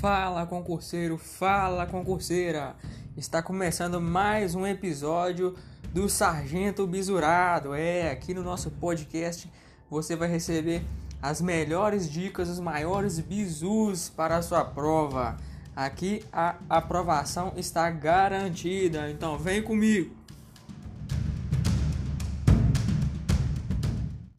Fala concurseiro, fala concurseira! Está começando mais um episódio do Sargento Bisurado. É, aqui no nosso podcast você vai receber as melhores dicas, os maiores bisus para a sua prova. Aqui a aprovação está garantida, então vem comigo!